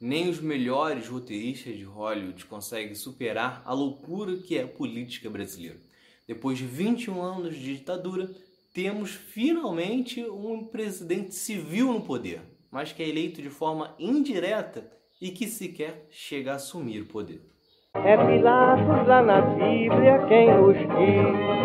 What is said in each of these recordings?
Nem os melhores roteiristas de Hollywood conseguem superar a loucura que é a política brasileira. Depois de 21 anos de ditadura, temos finalmente um presidente civil no poder, mas que é eleito de forma indireta e que sequer chega a assumir o poder. É Pilatos lá na Bíblia quem nos diz,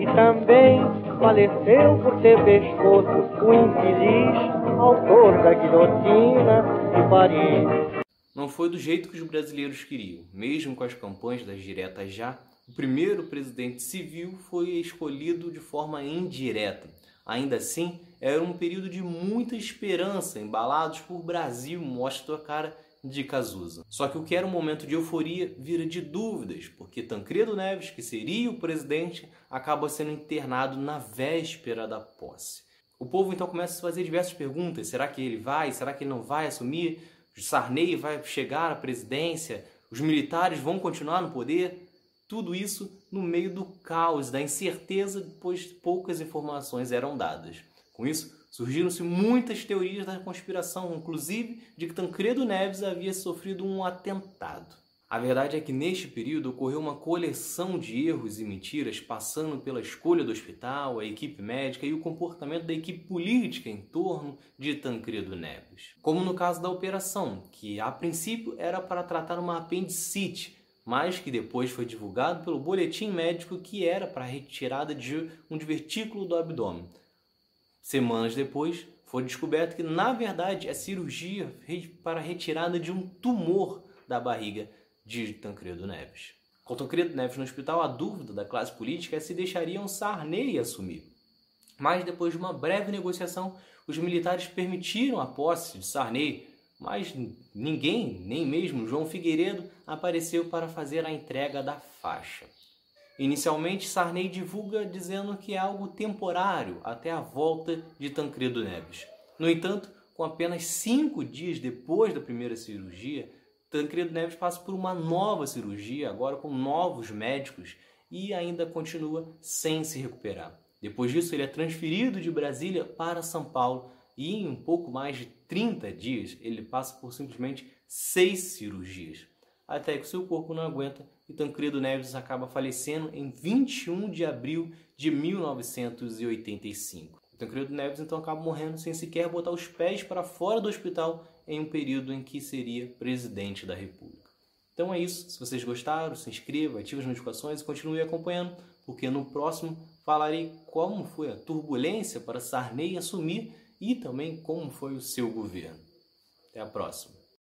e também faleceu por ter pescoço o infeliz autor da guilhotina de Paris. Não foi do jeito que os brasileiros queriam, mesmo com as campanhas das diretas já. O primeiro presidente civil foi escolhido de forma indireta. Ainda assim, era um período de muita esperança, embalados por Brasil, mostra a cara de Cazuza. Só que o que era um momento de euforia vira de dúvidas, porque Tancredo Neves, que seria o presidente, acaba sendo internado na véspera da posse. O povo então começa a fazer diversas perguntas: será que ele vai? Será que ele não vai assumir? Sarney vai chegar à presidência? Os militares vão continuar no poder? Tudo isso no meio do caos, da incerteza, pois poucas informações eram dadas. Com isso, surgiram-se muitas teorias da conspiração, inclusive de que Tancredo Neves havia sofrido um atentado. A verdade é que neste período ocorreu uma coleção de erros e mentiras, passando pela escolha do hospital, a equipe médica e o comportamento da equipe política em torno de Tancredo Neves. Como no caso da operação, que a princípio era para tratar uma apendicite, mas que depois foi divulgado pelo boletim médico que era para a retirada de um divertículo do abdômen. Semanas depois, foi descoberto que na verdade é cirurgia para a retirada de um tumor da barriga de Tancredo Neves. Com Tancredo Neves no hospital, a dúvida da classe política é se deixariam Sarney assumir. Mas depois de uma breve negociação, os militares permitiram a posse de Sarney mas ninguém, nem mesmo João Figueiredo, apareceu para fazer a entrega da faixa. Inicialmente, Sarney divulga dizendo que é algo temporário até a volta de Tancredo Neves. No entanto, com apenas cinco dias depois da primeira cirurgia, Tancredo Neves passa por uma nova cirurgia, agora com novos médicos, e ainda continua sem se recuperar. Depois disso, ele é transferido de Brasília para São Paulo e em um pouco mais de 30 dias ele passa por simplesmente seis cirurgias, até que seu corpo não aguenta e Tancredo Neves acaba falecendo em 21 de abril de 1985. Tancredo Neves então acaba morrendo sem sequer botar os pés para fora do hospital em um período em que seria presidente da República. Então é isso. Se vocês gostaram, se inscreva, ative as notificações e continue acompanhando, porque no próximo falarei como foi a turbulência para Sarney assumir e também como foi o seu governo. Até a próxima.